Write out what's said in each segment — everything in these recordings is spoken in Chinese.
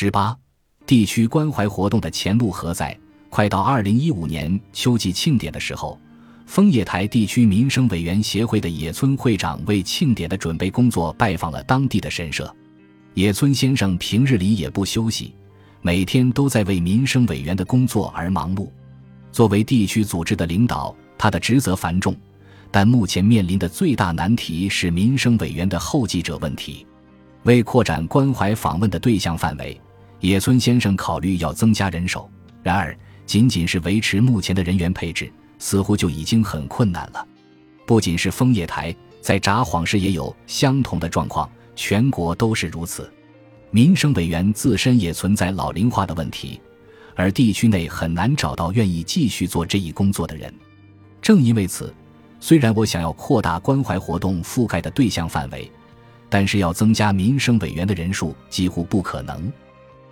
十八，地区关怀活动的前路何在？快到二零一五年秋季庆典的时候，枫叶台地区民生委员协会的野村会长为庆典的准备工作拜访了当地的神社。野村先生平日里也不休息，每天都在为民生委员的工作而忙碌。作为地区组织的领导，他的职责繁重，但目前面临的最大难题是民生委员的后继者问题。为扩展关怀访问的对象范围，野村先生考虑要增加人手。然而，仅仅是维持目前的人员配置，似乎就已经很困难了。不仅是枫叶台，在札幌市也有相同的状况，全国都是如此。民生委员自身也存在老龄化的问题。而地区内很难找到愿意继续做这一工作的人，正因为此，虽然我想要扩大关怀活动覆盖的对象范围，但是要增加民生委员的人数几乎不可能。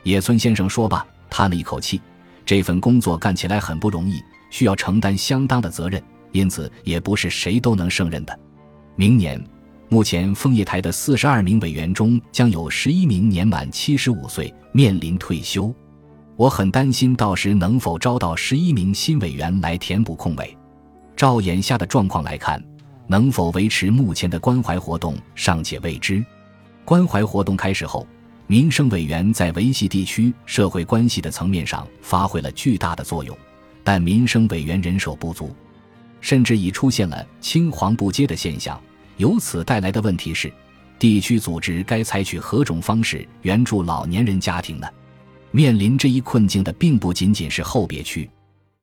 野村先生说罢，叹了一口气：“这份工作干起来很不容易，需要承担相当的责任，因此也不是谁都能胜任的。”明年，目前枫叶台的四十二名委员中，将有十一名年满七十五岁，面临退休。我很担心，到时能否招到十一名新委员来填补空位。照眼下的状况来看，能否维持目前的关怀活动尚且未知。关怀活动开始后，民生委员在维系地区社会关系的层面上发挥了巨大的作用，但民生委员人手不足，甚至已出现了青黄不接的现象。由此带来的问题是，地区组织该采取何种方式援助老年人家庭呢？面临这一困境的并不仅仅是后别区，